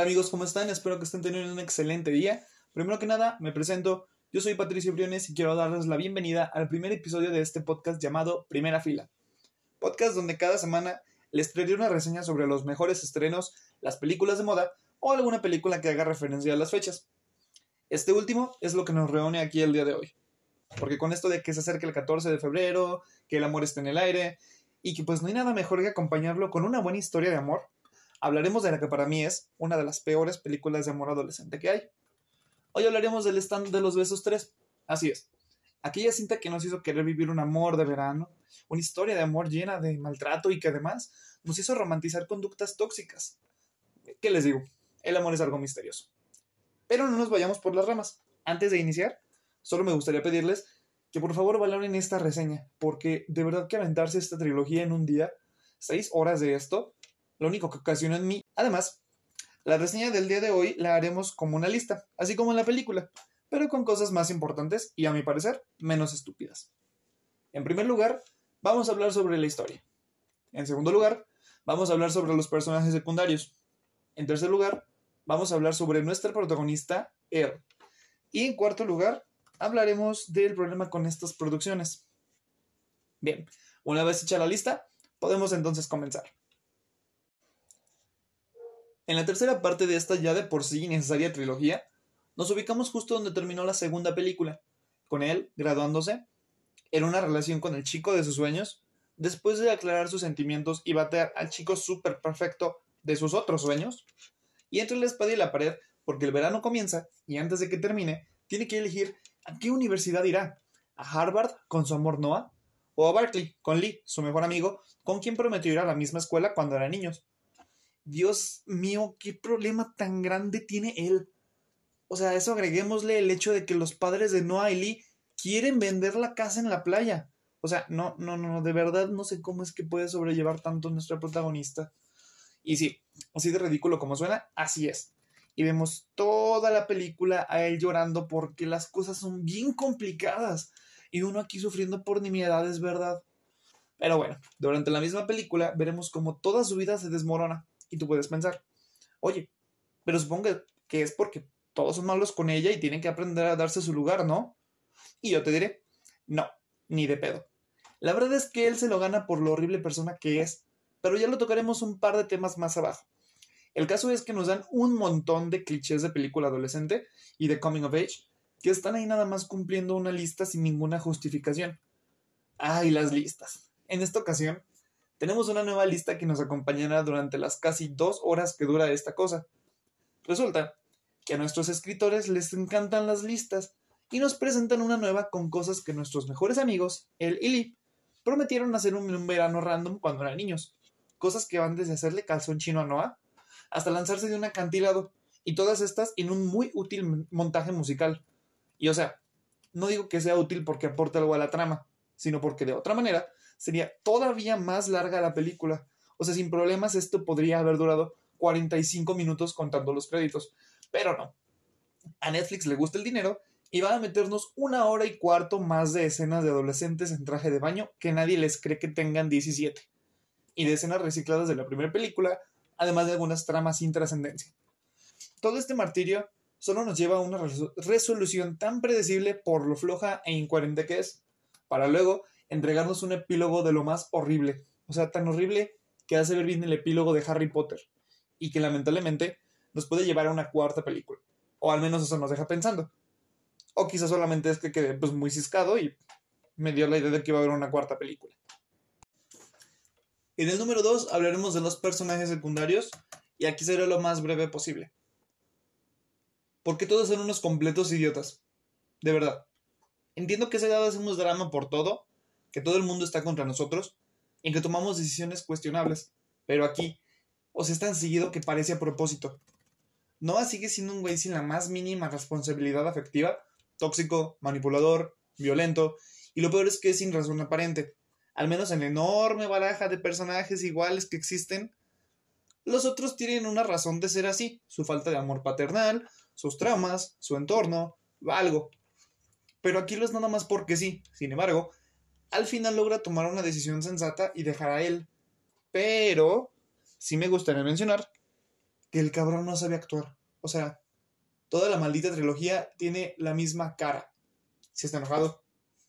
¿Qué tal amigos? ¿Cómo están? Espero que estén teniendo un excelente día. Primero que nada, me presento. Yo soy Patricio Briones y quiero darles la bienvenida al primer episodio de este podcast llamado Primera Fila. Podcast donde cada semana les traeré una reseña sobre los mejores estrenos, las películas de moda o alguna película que haga referencia a las fechas. Este último es lo que nos reúne aquí el día de hoy. Porque con esto de que se acerca el 14 de febrero, que el amor está en el aire, y que pues no hay nada mejor que acompañarlo con una buena historia de amor, hablaremos de la que para mí es una de las peores películas de amor adolescente que hay. Hoy hablaremos del stand de los besos 3. Así es. Aquella cinta que nos hizo querer vivir un amor de verano, una historia de amor llena de maltrato y que además nos hizo romantizar conductas tóxicas. ¿Qué les digo? El amor es algo misterioso. Pero no nos vayamos por las ramas. Antes de iniciar, solo me gustaría pedirles que por favor valoren esta reseña, porque de verdad que aventarse esta trilogía en un día, seis horas de esto, lo único que ocasiona en mí. Además, la reseña del día de hoy la haremos como una lista, así como en la película, pero con cosas más importantes y a mi parecer menos estúpidas. En primer lugar, vamos a hablar sobre la historia. En segundo lugar, vamos a hablar sobre los personajes secundarios. En tercer lugar, vamos a hablar sobre nuestra protagonista, él. Y en cuarto lugar, hablaremos del problema con estas producciones. Bien, una vez hecha la lista, podemos entonces comenzar. En la tercera parte de esta ya de por sí necesaria trilogía, nos ubicamos justo donde terminó la segunda película, con él graduándose, en una relación con el chico de sus sueños, después de aclarar sus sentimientos y batear al chico súper perfecto de sus otros sueños, y entre la espada y la pared porque el verano comienza y antes de que termine, tiene que elegir a qué universidad irá, a Harvard con su amor Noah, o a Berkeley con Lee, su mejor amigo, con quien prometió ir a la misma escuela cuando eran niños. Dios mío, qué problema tan grande tiene él. O sea, eso agreguémosle el hecho de que los padres de Noah y Lee quieren vender la casa en la playa. O sea, no, no, no, de verdad no sé cómo es que puede sobrellevar tanto nuestra protagonista. Y sí, así de ridículo como suena, así es. Y vemos toda la película a él llorando porque las cosas son bien complicadas. Y uno aquí sufriendo por nimiedades, ¿verdad? Pero bueno, durante la misma película veremos cómo toda su vida se desmorona. Y tú puedes pensar, oye, pero supongo que es porque todos son malos con ella y tienen que aprender a darse su lugar, ¿no? Y yo te diré, no, ni de pedo. La verdad es que él se lo gana por lo horrible persona que es, pero ya lo tocaremos un par de temas más abajo. El caso es que nos dan un montón de clichés de película adolescente y de coming of age que están ahí nada más cumpliendo una lista sin ninguna justificación. Ay, las listas. En esta ocasión, tenemos una nueva lista que nos acompañará durante las casi dos horas que dura esta cosa. Resulta que a nuestros escritores les encantan las listas y nos presentan una nueva con cosas que nuestros mejores amigos, él y Lee, prometieron hacer un, verano random cuando eran niños. Cosas que van desde hacerle calzón chino a Noah hasta lanzarse de un acantilado, y todas estas en un muy útil montaje musical. Y o sea, no digo que sea útil porque aporte algo a la trama, sino porque de otra manera sería todavía más larga la película. O sea, sin problemas esto podría haber durado 45 minutos contando los créditos. Pero no. A Netflix le gusta el dinero y va a meternos una hora y cuarto más de escenas de adolescentes en traje de baño que nadie les cree que tengan 17. Y de escenas recicladas de la primera película, además de algunas tramas sin trascendencia. Todo este martirio solo nos lleva a una resolución tan predecible por lo floja e incoherente que es, para luego entregarnos un epílogo de lo más horrible, o sea, tan horrible que hace ver bien el epílogo de Harry Potter, y que lamentablemente nos puede llevar a una cuarta película, o al menos eso nos deja pensando. O quizás solamente es que quedé pues, muy ciscado y me dio la idea de que iba a haber una cuarta película. En el número 2 hablaremos de los personajes secundarios, y aquí será lo más breve posible. Porque todos son unos completos idiotas. De verdad. Entiendo que a esa edad hacemos drama por todo, que todo el mundo está contra nosotros, y que tomamos decisiones cuestionables. Pero aquí, os es tan seguido que parece a propósito. Noah sigue siendo un güey sin la más mínima responsabilidad afectiva, tóxico, manipulador, violento, y lo peor es que es sin razón aparente. Al menos en la enorme baraja de personajes iguales que existen, los otros tienen una razón de ser así, su falta de amor paternal, sus traumas, su entorno, algo. Pero aquí lo es nada más porque sí. Sin embargo, al final logra tomar una decisión sensata y dejar a él. Pero, sí me gustaría mencionar que el cabrón no sabe actuar. O sea, toda la maldita trilogía tiene la misma cara. Si está enojado,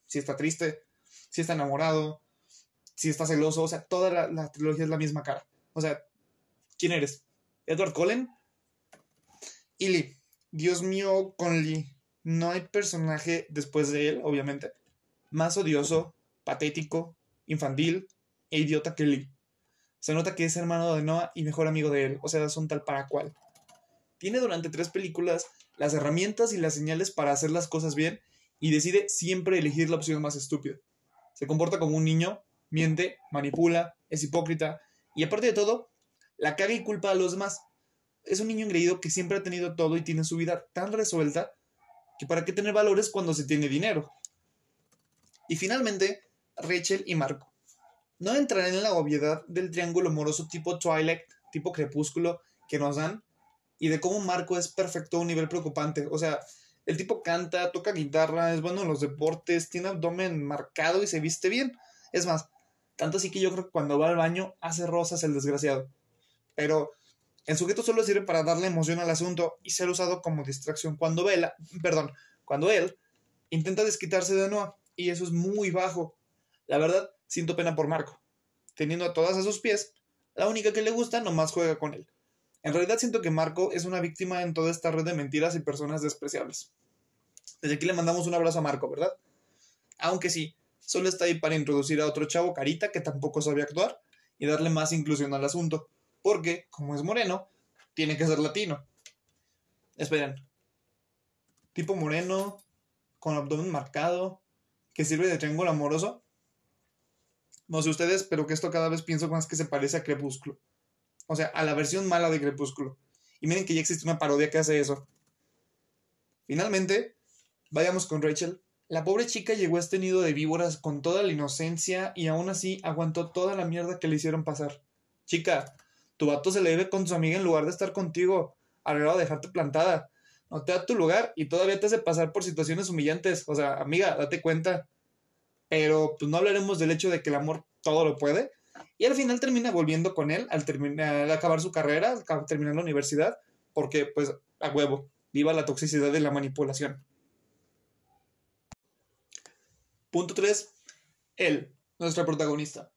si está triste, si está enamorado, si está celoso, o sea, toda la, trilogía es la misma cara. O sea, ¿quién eres? ¿Edward Cullen? Y Lee. Dios mío, con Lee. No hay personaje después de él, obviamente, más odioso, patético, infantil e idiota que Lee. Se nota que es hermano de Noah y mejor amigo de él, o sea, son tal para cual. Tiene durante tres películas las herramientas y las señales para hacer las cosas bien y decide siempre elegir la opción más estúpida. Se comporta como un niño, miente, manipula, es hipócrita y aparte de todo, la caga y culpa a los demás. Es un niño engreído que siempre ha tenido todo y tiene su vida tan resuelta que para qué tener valores cuando se tiene dinero. Y finalmente, Rachel y Marco. No entrarán en la obviedad del triángulo amoroso tipo Twilight, tipo crepúsculo que nos dan y de cómo Marco es perfecto a un nivel preocupante. O sea, el tipo canta, toca guitarra, es bueno en los deportes, tiene abdomen marcado y se viste bien. Es más, tanto así que yo creo que cuando va al baño hace rosas el desgraciado. Pero el sujeto solo sirve para darle emoción al asunto y ser usado como distracción cuando Vela, perdón, cuando él intenta desquitarse de Noah y eso es muy bajo. La verdad, siento pena por Marco. Teniendo a todas a sus pies, la única que le gusta nomás juega con él. En realidad siento que Marco es una víctima en toda esta red de mentiras y personas despreciables. Desde aquí le mandamos un abrazo a Marco, ¿verdad? Aunque sí, solo está ahí para introducir a otro chavo carita que tampoco sabe actuar y darle más inclusión al asunto, porque, como es moreno, tiene que ser latino. Esperen. Tipo moreno, con abdomen marcado, que sirve de triángulo amoroso. No sé ustedes, pero que esto cada vez pienso más que se parece a Crepúsculo. O sea, a la versión mala de Crepúsculo. Y miren que ya existe una parodia que hace eso. Finalmente, vayamos con Rachel. La pobre chica llegó a este nido de víboras con toda la inocencia y aún así aguantó toda la mierda que le hicieron pasar. Chica, tu vato se le debe con su amiga en lugar de estar contigo, grado de dejarte plantada. No te da tu lugar y todavía te hace pasar por situaciones humillantes. O sea, amiga, date cuenta. Pero pues no hablaremos del hecho de que el amor todo lo puede. Y al final termina volviendo con él al, terminar, acabar su carrera, al terminar la universidad, porque pues a huevo, viva la toxicidad de la manipulación. Punto 3. Él, nuestra protagonista.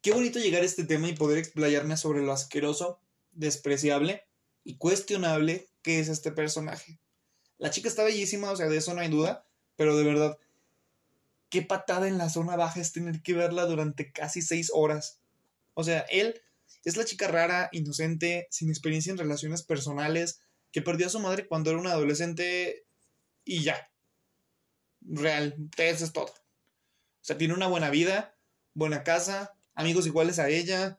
Qué bonito llegar a este tema y poder explayarme sobre lo asqueroso, despreciable y cuestionable que es este personaje. La chica está bellísima, o sea, de eso no hay duda, pero de verdad, qué patada en la zona baja es tener que verla durante casi seis horas. O sea, él es la chica rara, inocente, sin experiencia en relaciones personales, que perdió a su madre cuando era una adolescente y ya. Real, eso es todo. O sea, tiene una buena vida, buena casa, amigos iguales a ella,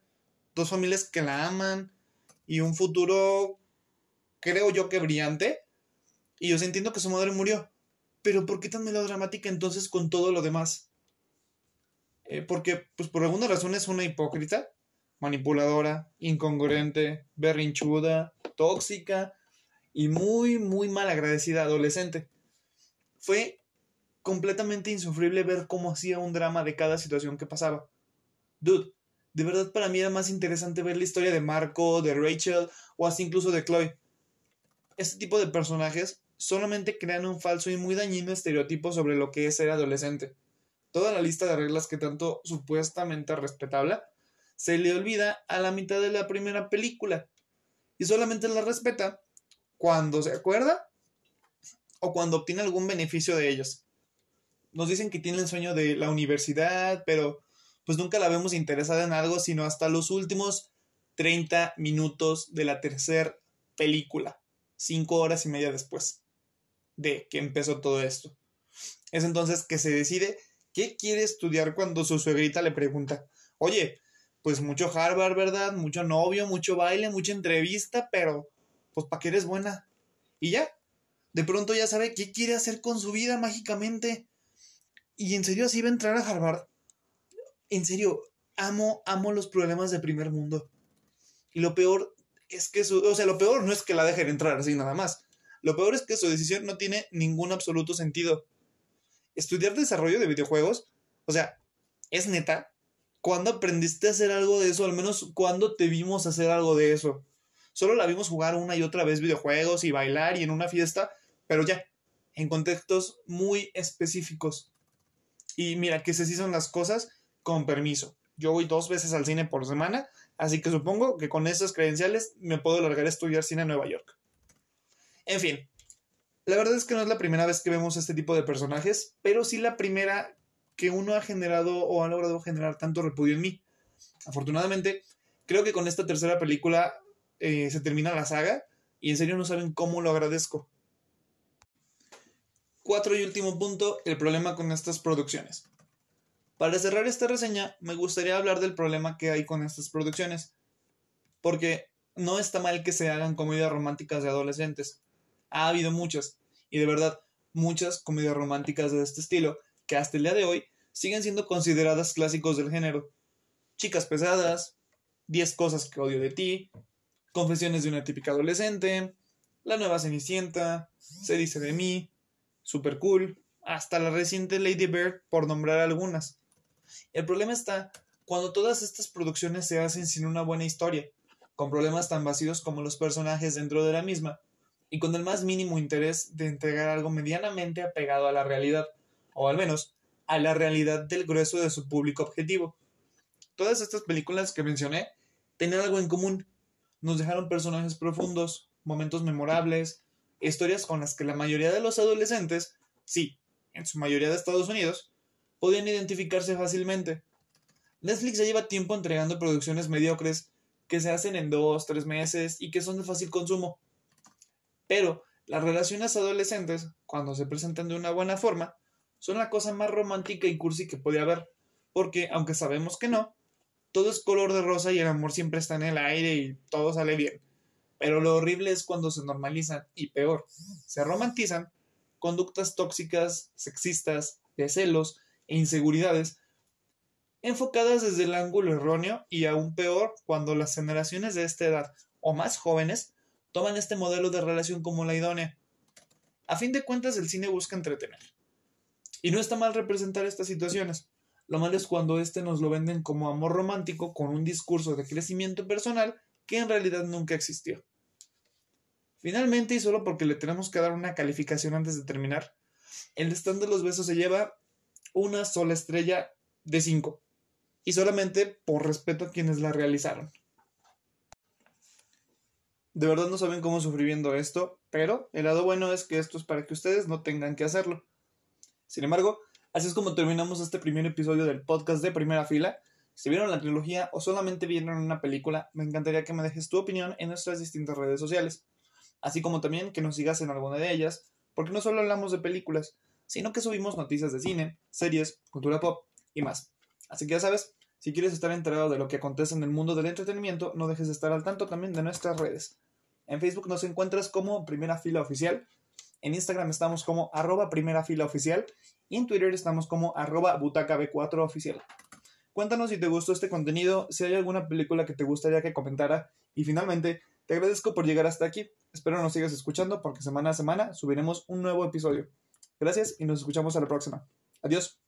dos familias que la aman y un futuro, creo yo que brillante. Y yo entiendo que su madre murió. Pero ¿por qué tan melodramática entonces con todo lo demás? Eh, porque, pues por alguna razón es una hipócrita, manipuladora, incongruente, berrinchuda, tóxica y muy, muy mal agradecida adolescente. Fue completamente insufrible ver cómo hacía un drama de cada situación que pasaba. Dude, de verdad para mí era más interesante ver la historia de Marco, de Rachel o hasta incluso de Chloe. Este tipo de personajes solamente crean un falso y muy dañino estereotipo sobre lo que es ser adolescente. Toda la lista de reglas que tanto supuestamente respetable se le olvida a la mitad de la primera película y solamente la respeta cuando se acuerda o cuando obtiene algún beneficio de ellos. Nos dicen que tiene el sueño de la universidad, pero pues nunca la vemos interesada en algo sino hasta los últimos 30 minutos de la tercera película, cinco horas y media después de que empezó todo esto. Es entonces que se decide qué quiere estudiar cuando su suegrita le pregunta, oye, pues mucho Harvard, ¿verdad? Mucho novio, mucho baile, mucha entrevista, pero pues ¿para qué eres buena? Y ya, de pronto ya sabe qué quiere hacer con su vida mágicamente. Y en serio así va a entrar a Harvard. En serio, amo, amo los problemas de primer mundo. Y lo peor es que su, o sea, lo peor no es que la dejen entrar así nada más. Lo peor es que su decisión no tiene ningún absoluto sentido. Estudiar desarrollo de videojuegos, o sea, es neta. ¿Cuándo aprendiste a hacer algo de eso? Al menos, ¿cuándo te vimos hacer algo de eso? Solo la vimos jugar una y otra vez videojuegos y bailar y en una fiesta, pero ya, en contextos muy específicos. Y mira, que se son las cosas con permiso. Yo voy dos veces al cine por semana, así que supongo que con esas credenciales me puedo largar a estudiar cine en Nueva York. En fin, la verdad es que no es la primera vez que vemos este tipo de personajes, pero sí la primera que uno ha generado o ha logrado generar tanto repudio en mí. Afortunadamente, creo que con esta tercera película eh, se termina la saga y en serio no saben cómo lo agradezco. Cuatro y último punto, el problema con estas producciones. Para cerrar esta reseña, me gustaría hablar del problema que hay con estas producciones. Porque no está mal que se hagan comedias románticas de adolescentes. Ha habido muchas, y de verdad, muchas comedias románticas de este estilo, que hasta el día de hoy siguen siendo consideradas clásicos del género. Chicas pesadas, 10 cosas que odio de ti, Confesiones de una típica adolescente, La nueva Cenicienta, Se dice de mí, Super cool, hasta la reciente Lady Bird, por nombrar algunas. El problema está cuando todas estas producciones se hacen sin una buena historia, con problemas tan vacíos como los personajes dentro de la misma, y con el más mínimo interés de entregar algo medianamente apegado a la realidad, o al menos a la realidad del grueso de su público objetivo. Todas estas películas que mencioné tenían algo en común. Nos dejaron personajes profundos, momentos memorables, historias con las que la mayoría de los adolescentes, sí, en su mayoría de Estados Unidos, podían identificarse fácilmente. Netflix ya lleva tiempo entregando producciones mediocres que se hacen en dos, tres meses y que son de fácil consumo. Pero las relaciones adolescentes, cuando se presentan de una buena forma, son la cosa más romántica y cursi que puede haber, porque, aunque sabemos que no, todo es color de rosa y el amor siempre está en el aire y todo sale bien. Pero lo horrible es cuando se normalizan y peor, se romantizan conductas tóxicas, sexistas, de celos e inseguridades enfocadas desde el ángulo erróneo y aún peor cuando las generaciones de esta edad o más jóvenes toman este modelo de relación como la idónea. A fin de cuentas el cine busca entretener. Y no está mal representar estas situaciones. Lo malo es cuando este nos lo venden como amor romántico con un discurso de crecimiento personal que en realidad nunca existió. Finalmente, y solo porque le tenemos que dar una calificación antes de terminar, el stand de los besos se lleva una sola estrella de 5. Y solamente por respeto a quienes la realizaron. De verdad no saben cómo sufrí viendo esto, pero el lado bueno es que esto es para que ustedes no tengan que hacerlo. Sin embargo, así es como terminamos este primer episodio del podcast de primera fila. Si vieron la trilogía o solamente vieron una película, me encantaría que me dejes tu opinión en nuestras distintas redes sociales así como también que nos sigas en alguna de ellas, porque no solo hablamos de películas, sino que subimos noticias de cine, series, cultura pop y más. Así que ya sabes, si quieres estar enterado de lo que acontece en el mundo del entretenimiento, no dejes de estar al tanto también de nuestras redes. En Facebook nos encuentras como Primera Fila Oficial, en Instagram estamos como arroba Primera Fila Oficial y en Twitter estamos como arroba Butaca B4 Oficial. Cuéntanos si te gustó este contenido, si hay alguna película que te gustaría que comentara y finalmente te agradezco por llegar hasta aquí. Espero nos sigas escuchando porque semana a semana subiremos un nuevo episodio. Gracias y nos escuchamos a la próxima. Adiós.